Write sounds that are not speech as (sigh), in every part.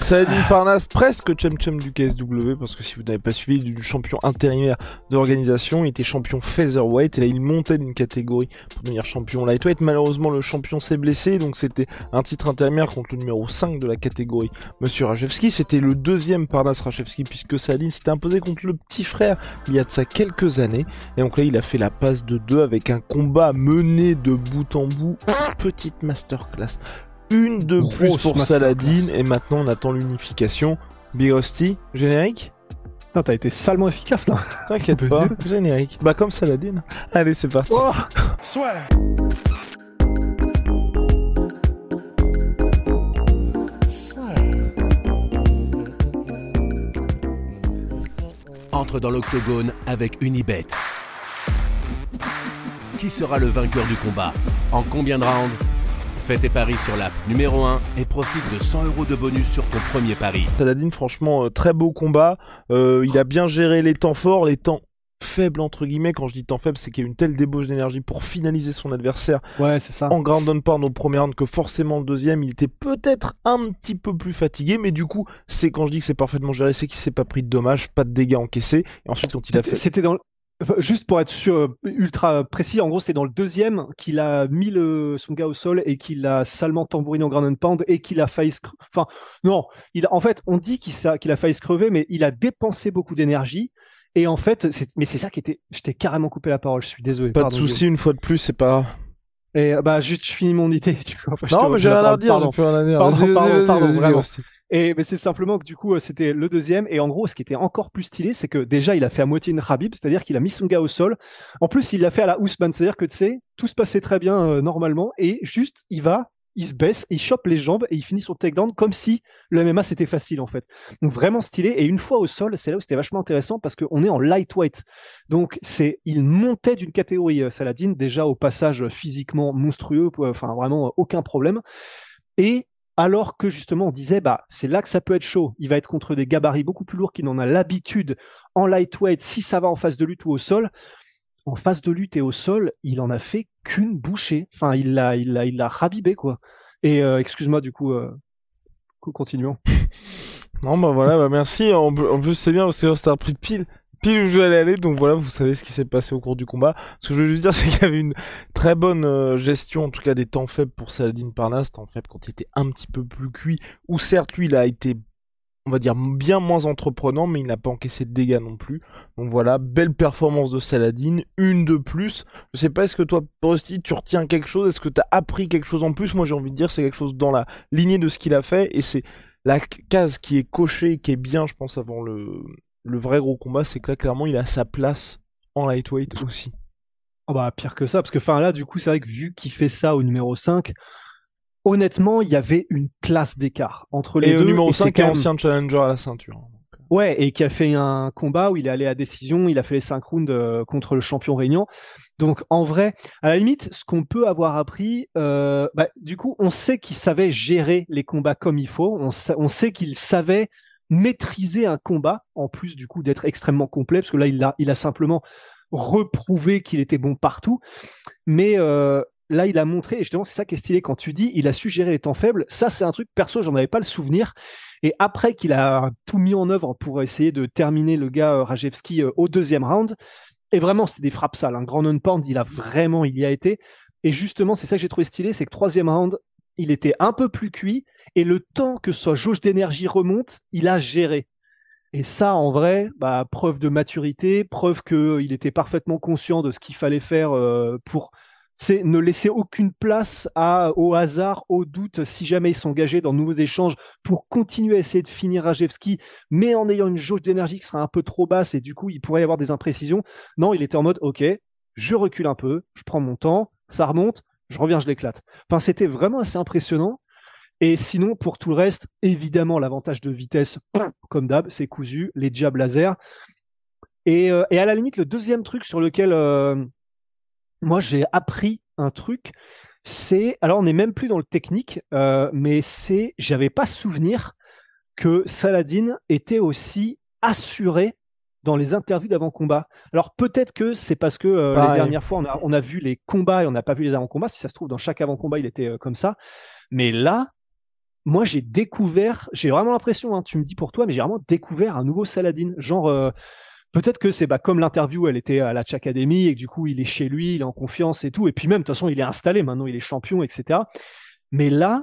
Saladin Parnas, presque chum-chum du KSW, parce que si vous n'avez pas suivi du champion intérimaire d'organisation, il était champion featherweight, et là il montait d'une catégorie pour devenir champion lightweight. Malheureusement, le champion s'est blessé, donc c'était un titre intérimaire contre le numéro 5 de la catégorie, Monsieur Rajewski. C'était le deuxième Parnas Rajewski, puisque Saladin s'était imposé contre le petit frère il y a de ça quelques années. Et donc là, il a fait la passe de deux avec un combat mené de bout en bout. Petite masterclass une de Grosse plus pour. Saladin et maintenant on attend l'unification. Big Rusty, générique? Putain, t'as été salement efficace là. T'inquiète (laughs) pas, Dieu. générique. Bah comme Saladin. Allez, c'est parti. Oh entre dans l'octogone avec Unibet. Qui sera le vainqueur du combat? En combien de rounds? Fais tes paris sur l'app numéro 1 et profite de 100 euros de bonus sur ton premier pari. Saladin, franchement, euh, très beau combat. Euh, il a bien géré les temps forts, les temps faibles entre guillemets. Quand je dis temps faible, c'est qu'il y a une telle débauche d'énergie pour finaliser son adversaire Ouais, c'est ça. en ground and pound au premier round que forcément le deuxième, il était peut-être un petit peu plus fatigué, mais du coup, c'est quand je dis que c'est parfaitement géré, c'est qu'il s'est pas pris de dommages, pas de dégâts encaissés. Et ensuite, quand il a fait c'était dans Juste pour être sûr, ultra précis, en gros, c'était dans le deuxième qu'il a mis le, son gars au sol et qu'il a salement tambouriné en ground and pound et qu'il a failli se... cre- Enfin, non, il a- en fait, on dit qu'il a failli se crever, mais il a dépensé beaucoup d'énergie. Et en fait, c'est- mais c'est ça qui était... Je t'ai carrément coupé la parole, je suis désolé. pas de soucis, une fois de plus, c'est pas. Et bah, juste, je finis mon idée. (laughs) du coup. Enfin, Non, mais j'ai rien à dire, pardon. j'ai plus rien à dire. Pardon, pardon, vraiment. Et mais c'est simplement que du coup, euh, c'était le deuxième. Et en gros, ce qui était encore plus stylé, c'est que déjà, il a fait à moitié une Habib, c'est-à-dire qu'il a mis son gars au sol. En plus, il l'a fait à la Ousmane, c'est-à-dire que tu sais, tout se passait très bien euh, normalement. Et juste, il va, il se baisse, il chope les jambes et il finit son takedown comme si le MMA c'était facile en fait. Donc vraiment stylé. Et une fois au sol, c'est là où c'était vachement intéressant parce qu'on est en lightweight. Donc c'est, il montait d'une catégorie euh, Saladin déjà au passage euh, physiquement monstrueux, enfin vraiment aucun problème. Et alors que justement on disait bah c'est là que ça peut être chaud. Il va être contre des gabarits beaucoup plus lourds qu'il n'en a l'habitude en lightweight si ça va en phase de lutte ou au sol. En phase de lutte et au sol, il en a fait qu'une bouchée. Enfin, il l'a, il l'a, il l'a rabibé quoi. Et euh, excuse-moi du coup, euh, co- continuons. (laughs) Non, bah voilà, bah merci. En, plus, c'est bien parce que un prix de pile. Pile où je vais aller, donc voilà, vous savez ce qui s'est passé au cours du combat. Ce que je veux juste dire, (laughs) c'est qu'il y avait une très bonne euh, gestion, en tout cas des temps faibles pour Saladin Parnas, temps faible quand il était un petit peu plus cuit, où certes, lui, il a été, on va dire, bien moins entreprenant, mais il n'a pas encaissé de dégâts non plus. Donc voilà, belle performance de Saladin, une de plus. Je sais pas, est-ce que toi, Rusty, tu retiens quelque chose? Est-ce que tu as appris quelque chose en plus? Moi, j'ai envie de dire, c'est quelque chose dans la lignée de ce qu'il a fait, et c'est la case qui est cochée, qui est bien, je pense, avant le, le vrai gros combat, c'est que là, clairement, il a sa place en lightweight aussi. Oh bah pire que ça, parce que enfin là du coup c'est vrai que vu qu'il fait ça au numéro 5, honnêtement il y avait une classe d'écart entre les Et deux. au numéro et c'est 5, quand est même- ancien challenger à la ceinture. Ouais, et qui a fait un combat où il est allé à décision, il a fait les 5 rounds euh, contre le champion régnant. Donc en vrai, à la limite, ce qu'on peut avoir appris, euh, bah, du coup, on sait qu'il savait gérer les combats comme il faut, on, sa- on sait qu'il savait maîtriser un combat, en plus du coup d'être extrêmement complet, parce que là, il a, simplement reprouvé qu'il était bon partout. Mais euh, là, il a montré, et justement, c'est ça qui est stylé quand tu dis, il a su gérer les temps faibles. Ça, c'est un truc, perso, j'en avais pas le souvenir. Et après qu'il a tout mis en œuvre pour essayer de terminer le gars euh, Rajewski euh, au deuxième round, et vraiment, c'était des frappes sales. Un grand non-pound, il a vraiment, il y a été. Et justement, c'est ça que j'ai trouvé stylé, c'est que troisième round, il était un peu plus cuit, et le temps que sa jauge d'énergie remonte, il a géré. Et ça, en vrai, bah, preuve de maturité, preuve qu'il était parfaitement conscient de ce qu'il fallait faire euh, pour ne laisser aucune place au hasard, au doute, si jamais il s'engageait dans de nouveaux échanges pour continuer à essayer de finir Rajewski, mais en ayant une jauge d'énergie qui sera un peu trop basse et du coup il pourrait y avoir des imprécisions. Non, il était en mode ok, je recule un peu, je prends mon temps, ça remonte, je reviens, je l'éclate. Enfin, c'était vraiment assez impressionnant. Et sinon, pour tout le reste, évidemment, l'avantage de vitesse, comme d'hab, c'est cousu, les jabs laser. Et, euh, à la limite, le deuxième truc sur lequel euh, moi j'ai appris un truc, c'est, alors on n'est même plus dans le technique, euh, mais c'est, j'avais pas souvenir que Saladin était aussi assuré dans les interviews d'avant-combat. Alors peut-être que c'est parce que euh, les dernières fois on a, on a, vu les combats et on n'a pas vu les avant-combats. Si ça se trouve, dans chaque avant-combat, il était euh, comme ça. Mais là, moi j'ai découvert, j'ai vraiment l'impression, hein, tu me dis pour toi, mais j'ai vraiment découvert un nouveau Saladin. Genre, euh, peut-être que c'est bah, comme l'interview, elle était à la Academy et que du coup il est chez lui, il est en confiance et tout. Et puis même, de toute façon, il est installé maintenant, il est champion, etc. Mais là,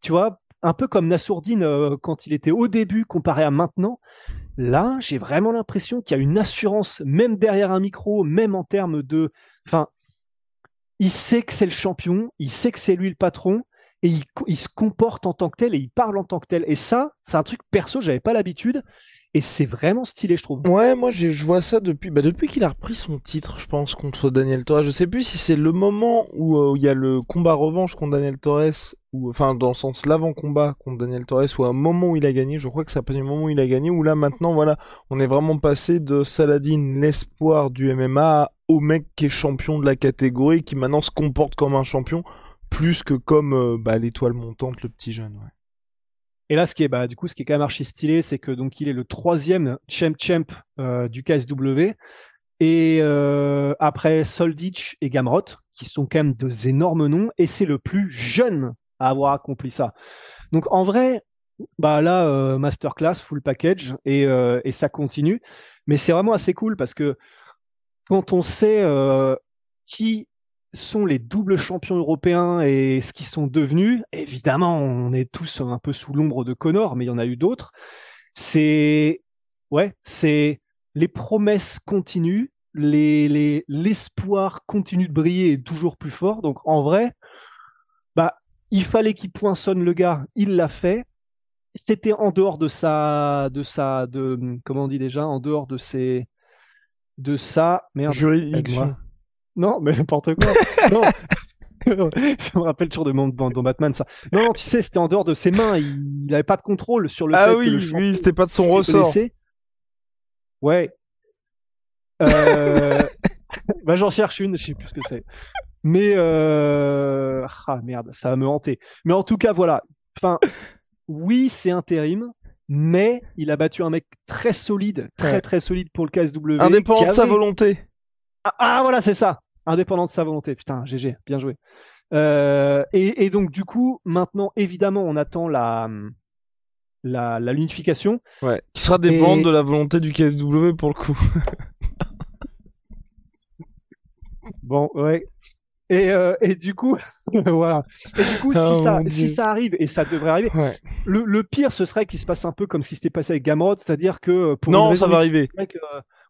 Tu vois, un peu comme Nassourdine euh, quand il était au début comparé à maintenant, là, j'ai vraiment l'impression qu'il y a une assurance, même derrière un micro, même en termes de. Enfin, il sait que c'est le champion, il sait que c'est lui le patron, et il, il, se comporte en tant que tel et il parle en tant que tel. Et ça, c'est un truc perso, j'avais pas l'habitude. Et c'est vraiment stylé, je trouve. Ouais, moi je vois ça depuis, bah, depuis qu'il a repris son titre, je pense, contre Daniel Torres. Je sais plus si c'est le moment où euh, il y a le combat revanche contre Daniel Torres, ou enfin dans le sens l'avant-combat contre Daniel Torres, ou un moment où il a gagné. Je crois que c'est pas du moment où il a gagné, où là maintenant, voilà, on est vraiment passé de Saladin, l'espoir du MMA, au mec qui est champion de la catégorie, qui maintenant se comporte comme un champion, plus que comme euh, bah, l'étoile montante, le petit jeune. Et là, ce qui est, bah, du coup, ce qui est quand même archi stylé, c'est que donc il est le troisième champ champ euh, du KSW. Et euh, après Solditch et Gamrot, qui sont quand même deux énormes noms, et c'est le plus jeune à avoir accompli ça. Donc en vrai, bah là, euh, masterclass, full package, et, euh, et ça continue. Mais c'est vraiment assez cool parce que quand on sait euh, qui sont les doubles champions européens et ce qu'ils sont devenus, évidemment, on est tous un peu sous l'ombre de Connor, mais il y en a eu d'autres. C'est ouais, c'est les promesses continuent, les l'espoir continue de briller et toujours plus fort. Donc en vrai, bah il fallait qu'il poinçonne le gars, il l'a fait. C'était en dehors de sa de sa de comment on dit déjà, en dehors de ses de sa merde. Juridiction. Non, mais n'importe quoi. (laughs) non. (laughs) ça me rappelle toujours de mon, dans Batman, ça. Non, non, tu sais, c'était en dehors de ses mains. Il n'avait pas de contrôle sur le ah fait oui, que le oui, c'était pas de son ressort. Blessé. Ouais. Euh... (laughs) bah, j'en cherche une, je sais plus ce que c'est. Mais euh... ah merde, ça va me hanter. Mais en tout cas, voilà. Enfin, oui, c'est intérim, mais il a battu un mec très solide, très Ouais. très solide pour le KSW. Indépendant qui de sa avait- volonté. Ah, ah, voilà, c'est ça. Indépendant de sa volonté. Putain, GG, bien joué. Euh, et, et donc du coup, maintenant, évidemment, on attend la la, la l'unification. Ouais. Qui sera dépendante Et- de la volonté du KSW pour le coup. (laughs) Bon, ouais. Et, euh, et du coup, (laughs) voilà. Et du coup, Oh, si, ça, mon si ça arrive, et ça devrait arriver, Ouais. le, le pire, ce serait qu'il se passe un peu comme ce qui s'était passé avec Gamrot, c'est-à-dire que euh, pour Non, une ça va arriver. mec,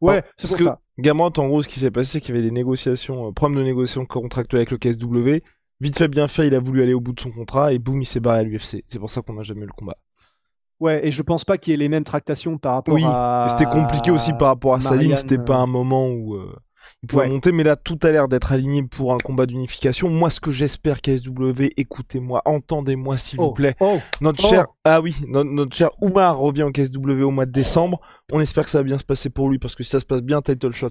ouais, c'est Parce pour que ça. Gamrot, en gros, ce qui s'est passé, c'est qu'il y avait des négociations, euh, problème de négociation contractuelle avec le KSW. Vite fait, bien fait, il a voulu aller au bout de son contrat et boum, il s'est barré à l'UFC. C'est pour ça qu'on n'a jamais eu le combat. Ouais, et je pense pas qu'il y ait les mêmes tractations par rapport Oui, à. C'était compliqué aussi par rapport à Marianne, c'était pas euh, un moment où euh, il Ouais. monter, mais là tout a l'air d'être aligné pour un combat d'unification. Moi, ce que j'espère KSW, écoutez-moi, entendez-moi s'il vous Oh, plaît. oh, Notre Oh. cher, ah oui, notre, notre cher Oumar revient au KSW au mois de décembre. On espère que ça va bien se passer pour lui parce que si ça se passe bien, title shot.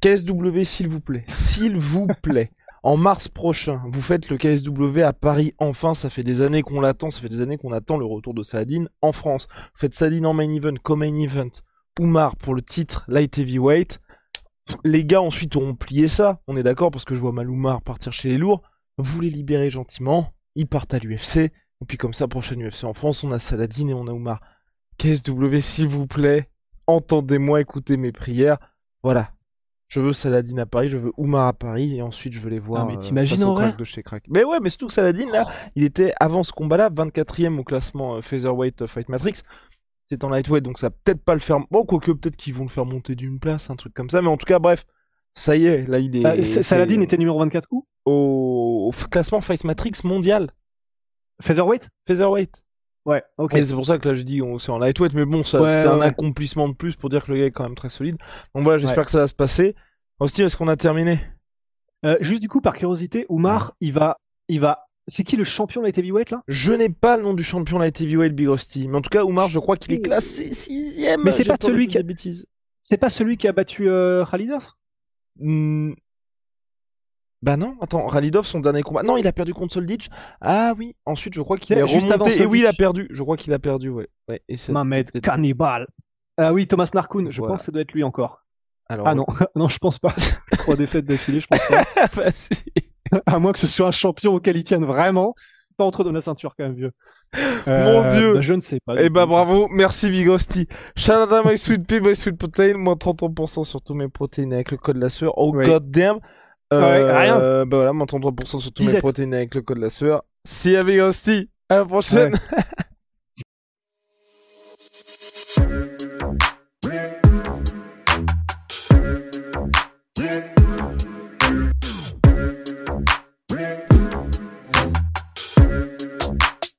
KSW, s'il vous plaît, s'il vous (laughs) plaît. En mars prochain, vous faites le KSW à Paris. Enfin, ça fait des années qu'on l'attend. Ça fait des années qu'on attend le retour de Saladin en France. Vous faites Saladin en main event, comme main event. Oumar pour le titre light heavyweight. Les gars ensuite auront plié ça. On est d'accord parce que je vois mal Oumar partir chez les lourds. Vous les libérez gentiment. Ils partent à l'UFC. Et puis comme ça, prochaine UFC en France, on a Saladin et on a Oumar. KSW, s'il vous plaît, entendez-moi, écoutez mes prières. Voilà. Je veux Saladin à Paris, je veux Oumar à Paris, et ensuite je veux les voir. Ah, mais euh, t'imagines crack de chez Crack. Mais ouais, mais surtout que Saladin, là, il était avant ce combat-là, 24ème au classement euh, Featherweight euh, Fight Matrix. C'est en lightweight, donc ça va peut-être pas le faire. Bon, quoique peut-être qu'ils vont le faire monter d'une place, un truc comme ça. Mais en tout cas, bref, ça y est, là il est. Bah, Saladin était numéro 24 où? au... classement Fight Matrix mondial. Featherweight? Featherweight. Ouais, ok. Et c'est pour ça que là je dis on- c'est en lightweight, mais bon, ça, Ouais, c'est un ouais. accomplissement de plus pour dire que le gars est quand même très solide. Donc voilà, j'espère que ça va se passer. Aussi, est-ce qu'on a terminé? Euh, juste du coup, par curiosité, Oumar, il va, il va. C'est qui le champion light heavyweight là? Je n'ai pas le nom du champion light heavyweight Big Rusty, mais en tout cas, Oumar, je crois qu'il est classé sixième. Mais c'est pas de celui qui a- bêtises. C'est pas celui qui a battu euh, Khalidov? Hmm. Bah non, attends, Ralidov, son dernier combat. Non, il a perdu contre Soldic. Ah oui, ensuite je crois qu'il est juste avant remonté. Et oui, il a perdu. Je crois qu'il a perdu, ouais. ouais et Mamed Cannibal. Ah oui, Thomas Narkoun, je Voilà. pense que ça doit être lui encore. Alors, Ah non, (laughs) non, je pense pas. (laughs) Trois défaites d'affilée, je pense pas. (laughs) bah, si. (laughs) À moins que ce soit un champion auquel il tienne vraiment. Pas entre dans la ceinture quand même, vieux. (laughs) Mon Dieu. bah, je ne sais pas. Eh bah bravo, merci Big Rusty. Shout out My Sweet Pea, My Sweet Protein, moins 33% sur tous mes protéines avec le code la sueur. Oh god damn. Ouais, rien. Bah voilà, moins 33% sur tous mes protéines avec le code la sueur. See ya Big Rusty. À la prochaine. (laughs)